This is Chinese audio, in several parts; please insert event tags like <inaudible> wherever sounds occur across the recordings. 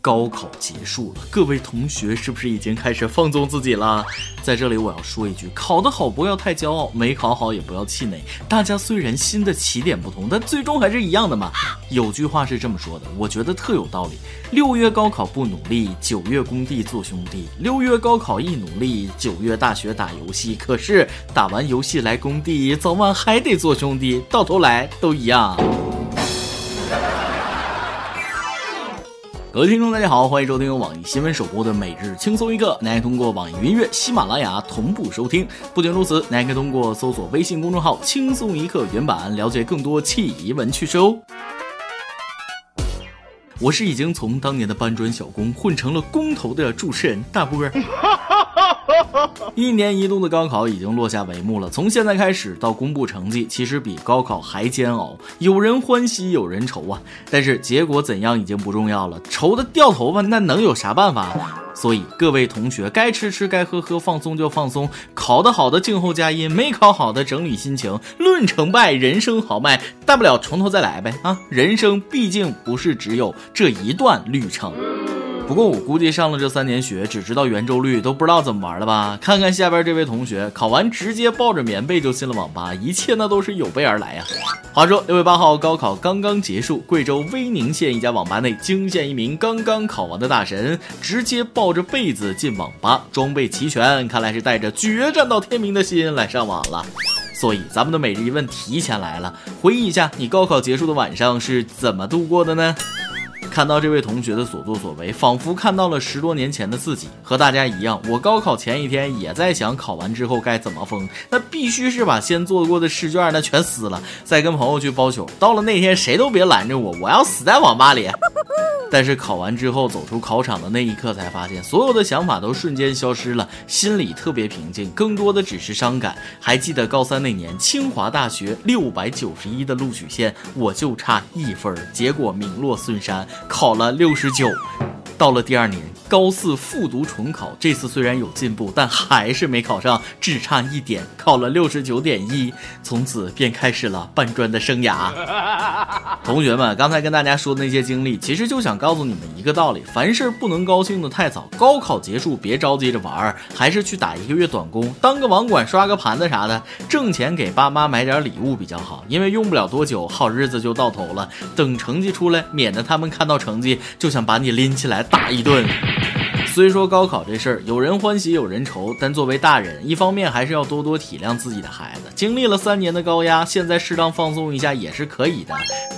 高考结束了，各位同学是不是已经开始放纵自己了？在这里我要说一句，考得好不要太骄傲，没考好也不要气馁。大家虽然新的起点不同，但最终还是一样的嘛。有句话是这么说的，我觉得特有道理：六月高考不努力，九月工地做兄弟；六月高考一努力，九月大学打游戏。可是打完游戏来工地，早晚还得做兄弟，到头来都一样。各位听众，大家好，欢迎收听由网易新闻首播的《每日轻松一刻》，您可以通过网易云音乐、喜马拉雅同步收听。不仅如此，您还可以通过搜索微信公众号“轻松一刻”原版，了解更多奇闻趣事哦。我是已经从当年的搬砖小工混成了工头的主持人大波。<laughs> <laughs> 一年一度的高考已经落下帷幕了，从现在开始到公布成绩，其实比高考还煎熬。有人欢喜，有人愁啊。但是结果怎样已经不重要了，愁的掉头发，那能有啥办法？所以各位同学，该吃吃，该喝喝，放松就放松。考得好的静候佳音，没考好的整理心情。论成败，人生豪迈，大不了从头再来呗啊！人生毕竟不是只有这一段旅程。不过我估计上了这三年学，只知道圆周率，都不知道怎么玩了吧？看看下边这位同学，考完直接抱着棉被就进了网吧，一切那都是有备而来呀。话说六月八号高考刚刚结束，贵州威宁县一家网吧内惊现一名刚刚考完的大神，直接抱着被子进网吧，装备齐全，看来是带着决战到天明的心来上网了。所以咱们的每日一问提前来了，回忆一下你高考结束的晚上是怎么度过的呢？看到这位同学的所作所为，仿佛看到了十多年前的自己。和大家一样，我高考前一天也在想，考完之后该怎么疯。那必须是把先做过的试卷那全撕了，再跟朋友去包宿。到了那天，谁都别拦着我，我要死在网吧里。但是考完之后走出考场的那一刻，才发现所有的想法都瞬间消失了，心里特别平静，更多的只是伤感。还记得高三那年，清华大学六百九十一的录取线，我就差一分，结果名落孙山，考了六十九。到了第二年。高四复读重考，这次虽然有进步，但还是没考上，只差一点，考了六十九点一，从此便开始了搬砖的生涯。<laughs> 同学们，刚才跟大家说的那些经历，其实就想告诉你们一个道理：凡事不能高兴的太早。高考结束，别着急着玩，还是去打一个月短工，当个网管，刷个盘子啥的，挣钱给爸妈买点礼物比较好，因为用不了多久，好日子就到头了。等成绩出来，免得他们看到成绩就想把你拎起来打一顿。虽说高考这事儿有人欢喜有人愁，但作为大人，一方面还是要多多体谅自己的孩子。经历了三年的高压，现在适当放松一下也是可以的，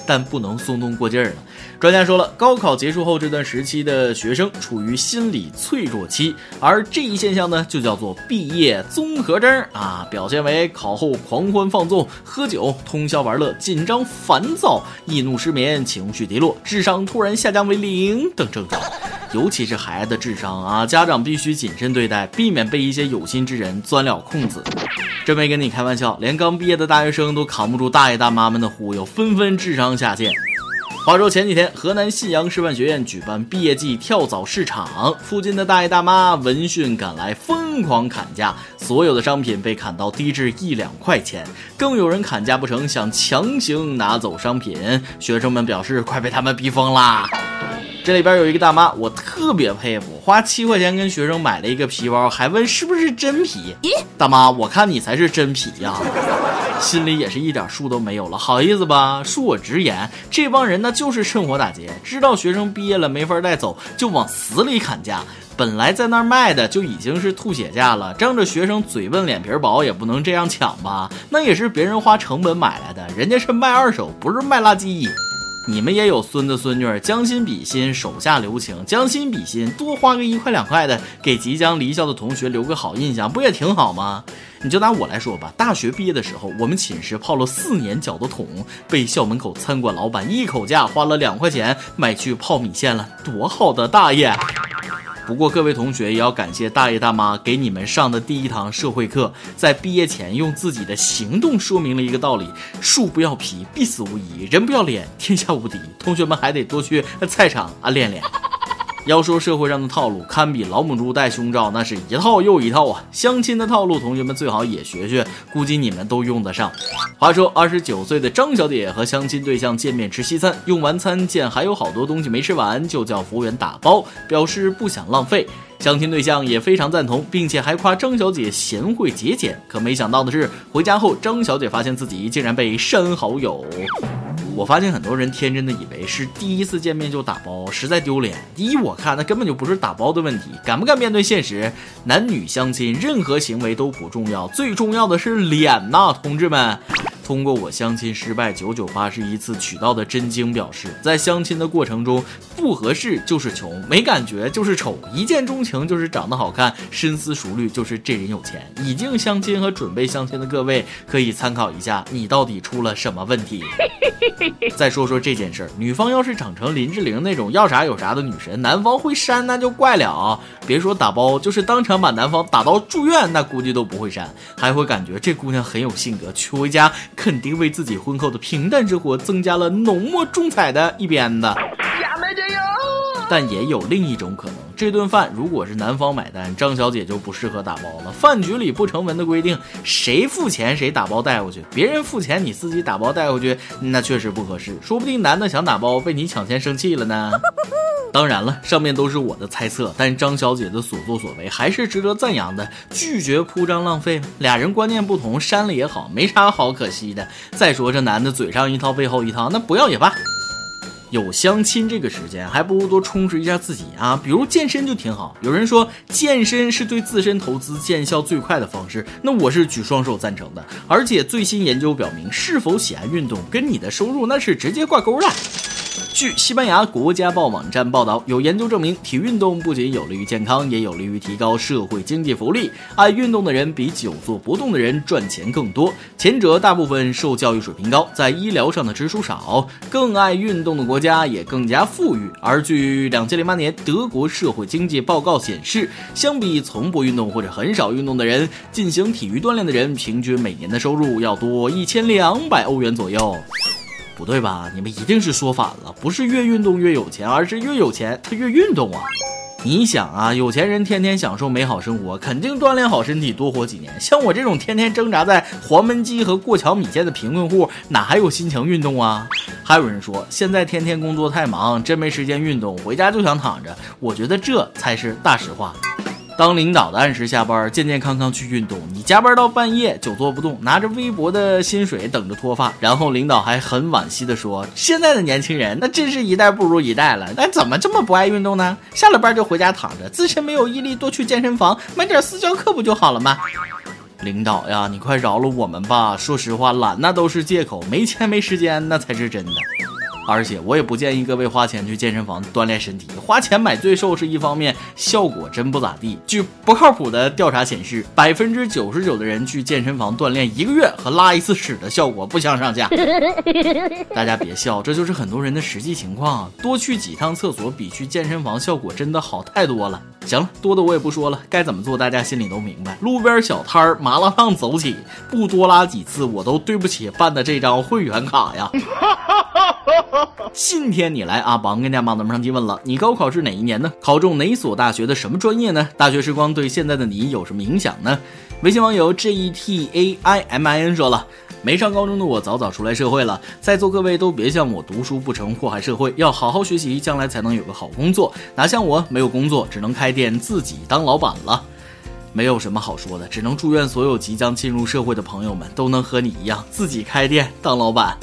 但不能松动过劲儿了。专家说了，高考结束后这段时期的学生处于心理脆弱期，而这一现象呢，就叫做毕业综合征啊，表现为考后狂欢放纵、喝酒、通宵玩乐、紧张烦躁、易怒失眠、情绪低落、智商突然下降为零等症状。尤其是孩子智商啊，家长必须谨慎对待，避免被一些有心之人钻了空子。真没跟你开玩笑，连刚毕业的大学生都扛不住大爷大妈们的忽悠，纷纷智商下线。话说前几天，河南信阳师范学院举办毕业季跳蚤市场，附近的大爷大妈闻讯赶来，疯狂砍价，所有的商品被砍到低至一两块钱，更有人砍价不成，想强行拿走商品。学生们表示，快被他们逼疯啦！这里边有一个大妈，我特别佩服，花七块钱跟学生买了一个皮包，还问是不是真皮。咦，大妈，我看你才是真皮呀！心里也是一点数都没有了，好意思吧？恕我直言，这帮人呢就是趁火打劫，知道学生毕业了没法带走，就往死里砍价。本来在那儿卖的就已经是吐血价了，仗着学生嘴笨脸皮薄，也不能这样抢吧？那也是别人花成本买来的，人家是卖二手，不是卖垃圾。你们也有孙子孙女，将心比心，手下留情。将心比心，多花个一块两块的，给即将离校的同学留个好印象，不也挺好吗？你就拿我来说吧，大学毕业的时候，我们寝室泡了四年脚的桶，被校门口餐馆老板一口价花了两块钱买去泡米线了，多好的大爷！不过各位同学也要感谢大爷大妈给你们上的第一堂社会课，在毕业前用自己的行动说明了一个道理：树不要皮，必死无疑；人不要脸，天下无敌。同学们还得多去菜场啊练练。要说社会上的套路，堪比老母猪戴胸罩，那是一套又一套啊！相亲的套路，同学们最好也学学，估计你们都用得上。话说，二十九岁的张小姐和相亲对象见面吃西餐，用完餐见还有好多东西没吃完，就叫服务员打包，表示不想浪费。相亲对象也非常赞同，并且还夸张小姐贤惠节俭。可没想到的是，回家后张小姐发现自己竟然被删好友。我发现很多人天真的以为是第一次见面就打包，实在丢脸。依我看，那根本就不是打包的问题，敢不敢面对现实？男女相亲，任何行为都不重要，最重要的是脸呐，同志们。通过我相亲失败九九八十一次取到的真经表示，在相亲的过程中，不合适就是穷，没感觉就是丑，一见钟情就是长得好看，深思熟虑就是这人有钱。已经相亲和准备相亲的各位可以参考一下，你到底出了什么问题？再说说这件事儿，女方要是长成林志玲那种要啥有啥的女神，男方会删那就怪了。别说打包，就是当场把男方打到住院，那估计都不会删，还会感觉这姑娘很有性格，娶回家。肯定为自己婚后的平淡生活增加了浓墨重彩的一边的。但也有另一种可能，这顿饭如果是男方买单，张小姐就不适合打包了。饭局里不成文的规定，谁付钱谁打包带回去，别人付钱你自己打包带回去，那确实不合适。说不定男的想打包被你抢先生气了呢。<laughs> 当然了，上面都是我的猜测，但张小姐的所作所为还是值得赞扬的。拒绝铺张浪费，俩人观念不同，删了也好，没啥好可惜的。再说这男的嘴上一套背后一套，那不要也罢。有相亲这个时间，还不如多充实一下自己啊，比如健身就挺好。有人说健身是对自身投资见效最快的方式，那我是举双手赞成的。而且最新研究表明，是否喜爱运动跟你的收入那是直接挂钩的。据西班牙国家报网站报道，有研究证明，体育运动不仅有利于健康，也有利于提高社会经济福利。爱运动的人比久坐不动的人赚钱更多。前者大部分受教育水平高，在医疗上的支出少，更爱运动的国家也更加富裕。而据两千零八年德国社会经济报告显示，相比从不运动或者很少运动的人，进行体育锻炼的人平均每年的收入要多一千两百欧元左右。不对吧？你们一定是说反了，不是越运动越有钱，而是越有钱他越运动啊！你想啊，有钱人天天享受美好生活，肯定锻炼好身体，多活几年。像我这种天天挣扎在黄焖鸡和过桥米线的贫困户，哪还有心情运动啊？还有人说，现在天天工作太忙，真没时间运动，回家就想躺着。我觉得这才是大实话。当领导的按时下班，健健康康去运动，你加班到半夜久坐不动，拿着微薄的薪水等着脱发，然后领导还很惋惜的说：“现在的年轻人那真是一代不如一代了，那怎么这么不爱运动呢？下了班就回家躺着，自身没有毅力，多去健身房买点私教课不就好了吗？”领导呀，你快饶了我们吧！说实话，懒那都是借口，没钱没时间那才是真的。而且我也不建议各位花钱去健身房锻炼身体，花钱买罪受是一方面，效果真不咋地。据不靠谱的调查显示，百分之九十九的人去健身房锻炼一个月和拉一次屎的效果不相上下。<laughs> 大家别笑，这就是很多人的实际情况。啊多去几趟厕所比去健身房效果真的好太多了。行了，多的我也不说了，该怎么做大家心里都明白。路边小摊儿麻辣烫走起，不多拉几次我都对不起办的这张会员卡呀。<laughs> <laughs> 信天你来啊！榜跟家榜咱们上提问了，你高考是哪一年呢？考中哪所大学的什么专业呢？大学时光对现在的你有什么影响呢？微信网友 J E T A I M I N 说了，没上高中的我早早出来社会了，在座各位都别像我读书不成祸害社会，要好好学习，将来才能有个好工作。哪像我没有工作，只能开店自己当老板了。没有什么好说的，只能祝愿所有即将进入社会的朋友们都能和你一样自己开店当老板。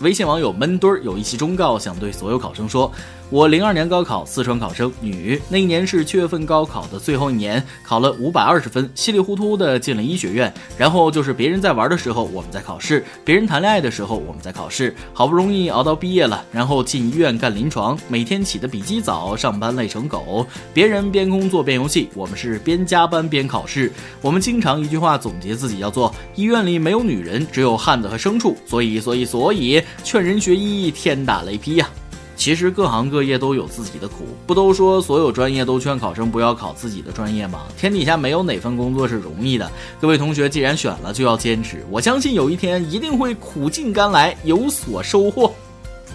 微信网友闷墩儿有一期忠告，想对所有考生说。我零二年高考，四川考生，女。那一年是七月份高考的最后一年，考了五百二十分，稀里糊涂的进了医学院。然后就是别人在玩的时候，我们在考试；别人谈恋爱的时候，我们在考试。好不容易熬到毕业了，然后进医院干临床，每天起的比鸡早，上班累成狗。别人边工作边游戏，我们是边加班边考试。我们经常一句话总结自己，叫做医院里没有女人，只有汉子和牲畜。所以，所以，所以，劝人学医，天打雷劈呀！其实各行各业都有自己的苦，不都说所有专业都劝考生不要考自己的专业吗？天底下没有哪份工作是容易的。各位同学，既然选了，就要坚持。我相信有一天一定会苦尽甘来，有所收获。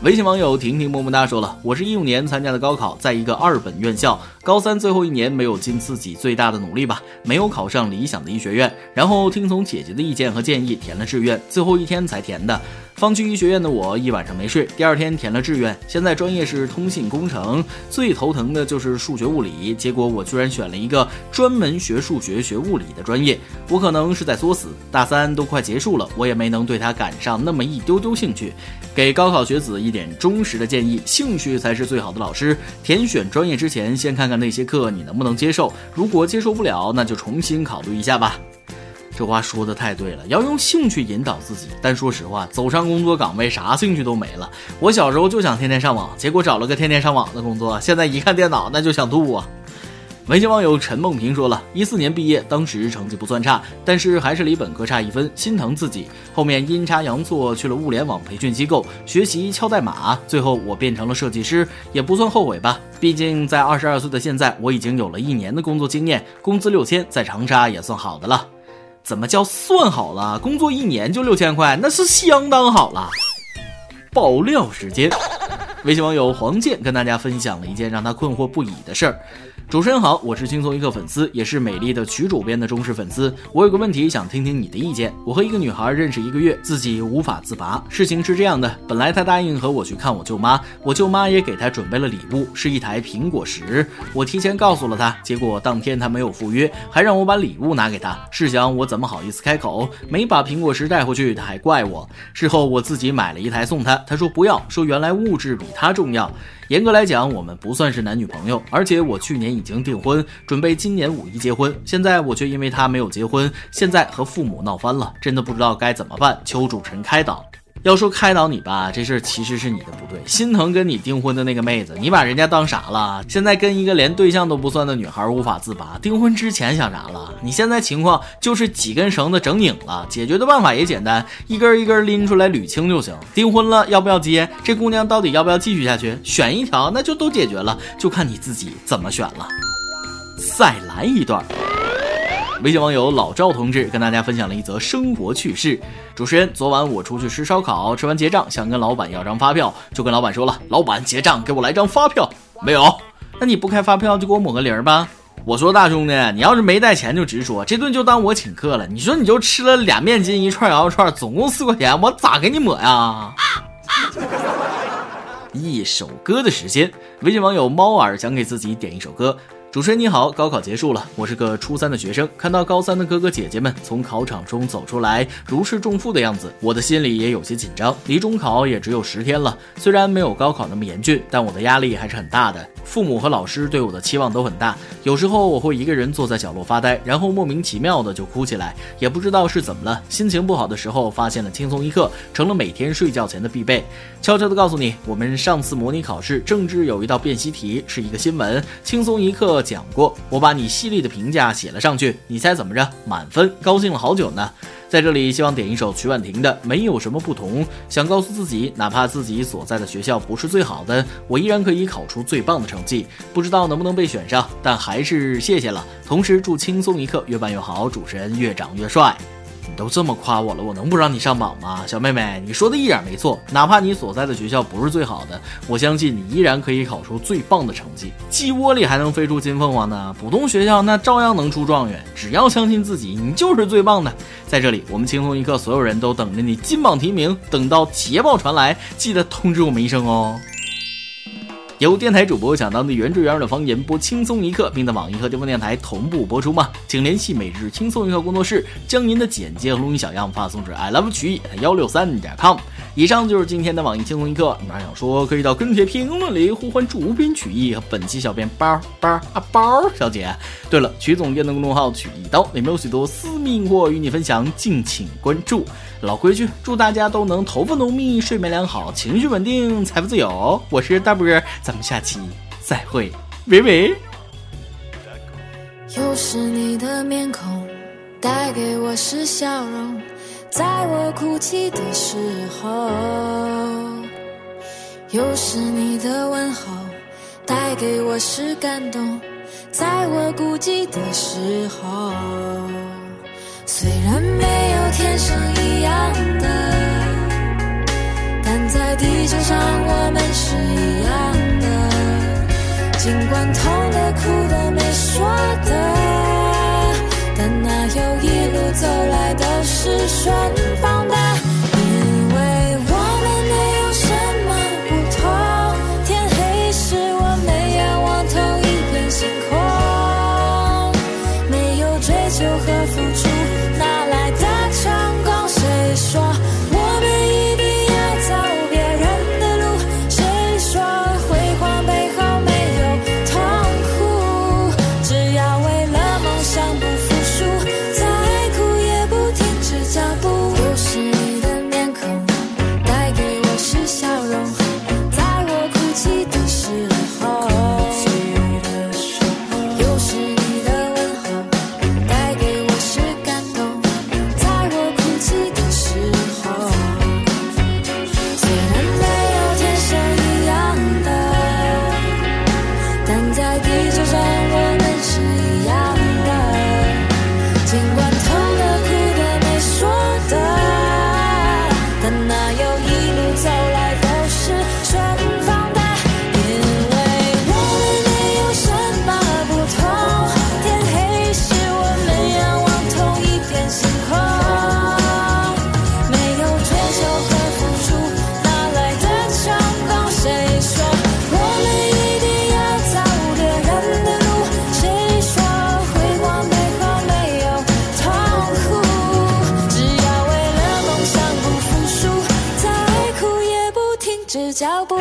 微信网友婷婷么么哒说了：“我是一五年参加的高考，在一个二本院校，高三最后一年没有尽自己最大的努力吧，没有考上理想的医学院，然后听从姐姐的意见和建议填了志愿，最后一天才填的。方军医学院的我一晚上没睡，第二天填了志愿，现在专业是通信工程，最头疼的就是数学物理，结果我居然选了一个专门学数学学物理的专业，我可能是在作死。大三都快结束了，我也没能对它赶上那么一丢丢兴趣，给高考学子。”一点忠实的建议，兴趣才是最好的老师。填选专业之前，先看看那些课你能不能接受。如果接受不了，那就重新考虑一下吧。这话说的太对了，要用兴趣引导自己。但说实话，走上工作岗位，啥兴趣都没了。我小时候就想天天上网，结果找了个天天上网的工作，现在一看电脑，那就想吐啊。微信网友陈梦平说了一四年毕业，当时成绩不算差，但是还是离本科差一分，心疼自己。后面阴差阳错去了物联网培训机构学习敲代码，最后我变成了设计师，也不算后悔吧。毕竟在二十二岁的现在，我已经有了一年的工作经验，工资六千，在长沙也算好的了。怎么叫算好了？工作一年就六千块，那是相当好了。爆料时间，微信网友黄健跟大家分享了一件让他困惑不已的事儿。主持人好，我是轻松一刻粉丝，也是美丽的曲主编的忠实粉丝。我有个问题想听听你的意见。我和一个女孩认识一个月，自己无法自拔。事情是这样的，本来她答应和我去看我舅妈，我舅妈也给她准备了礼物，是一台苹果十。我提前告诉了她，结果当天她没有赴约，还让我把礼物拿给她。试想我怎么好意思开口？没把苹果十带回去，她还怪我。事后我自己买了一台送她，她说不要，说原来物质比她重要。严格来讲，我们不算是男女朋友，而且我去年已经订婚，准备今年五一结婚。现在我却因为他没有结婚，现在和父母闹翻了，真的不知道该怎么办，求主持人开导。要说开导你吧，这事儿其实是你的不对，心疼跟你订婚的那个妹子，你把人家当啥了？现在跟一个连对象都不算的女孩无法自拔，订婚之前想啥了？你现在情况就是几根绳子整拧了，解决的办法也简单，一根一根拎出来捋清就行。订婚了要不要接？这姑娘到底要不要继续下去？选一条那就都解决了，就看你自己怎么选了。再来一段。微信网友老赵同志跟大家分享了一则生活趣事。主持人，昨晚我出去吃烧烤，吃完结账，想跟老板要张发票，就跟老板说了：“老板结账，给我来张发票。”没有？那你不开发票就给我抹个零吧。我说大兄弟，你要是没带钱就直说，这顿就当我请客了。你说你就吃了俩面筋一串羊肉串，总共四块钱，我咋给你抹呀？<laughs> 一首歌的时间，微信网友猫耳想给自己点一首歌。主持人你好，高考结束了，我是个初三的学生，看到高三的哥哥姐姐们从考场中走出来，如释重负的样子，我的心里也有些紧张。离中考也只有十天了，虽然没有高考那么严峻，但我的压力还是很大的。父母和老师对我的期望都很大，有时候我会一个人坐在角落发呆，然后莫名其妙的就哭起来，也不知道是怎么了。心情不好的时候，发现了轻松一刻，成了每天睡觉前的必备。悄悄的告诉你，我们上次模拟考试政治有一道辨析题是一个新闻，轻松一刻。讲过，我把你犀利的评价写了上去，你猜怎么着？满分，高兴了好久呢。在这里，希望点一首曲婉婷的《没有什么不同》，想告诉自己，哪怕自己所在的学校不是最好的，我依然可以考出最棒的成绩。不知道能不能被选上，但还是谢谢了。同时，祝轻松一刻越办越好，主持人越长越帅。你都这么夸我了，我能不让你上榜吗？小妹妹，你说的一点没错。哪怕你所在的学校不是最好的，我相信你依然可以考出最棒的成绩。鸡窝里还能飞出金凤凰呢，普通学校那照样能出状元。只要相信自己，你就是最棒的。在这里，我们轻松一刻，所有人都等着你金榜题名。等到捷报传来，记得通知我们一声哦。有电台主播想当地原汁原味的方言播轻松一刻，并在网易和地方电台同步播出吗？请联系每日轻松一刻工作室，将您的简介和录音小样发送至 i love 曲艺幺六三点 com。以上就是今天的网易轻松一刻，你还想说可以到跟帖评论里呼唤主编曲艺和本期小编包包啊包小姐。对了，曲总监的公众号曲一刀里面有许多私密货与你分享，敬请关注。老规矩，祝大家都能头发浓密、睡眠良好、情绪稳定、财富自由。我是大波，咱们下期再会，喂喂。又是你的面孔，带给我是笑容。在我哭泣的时候，又是你的问候，带给我是感动。在我孤寂的时候，虽然没有天生一样的，但在地球上我们是一样的，尽管痛的哭的没说的，但哪有一路走来都是顺的。只脚步。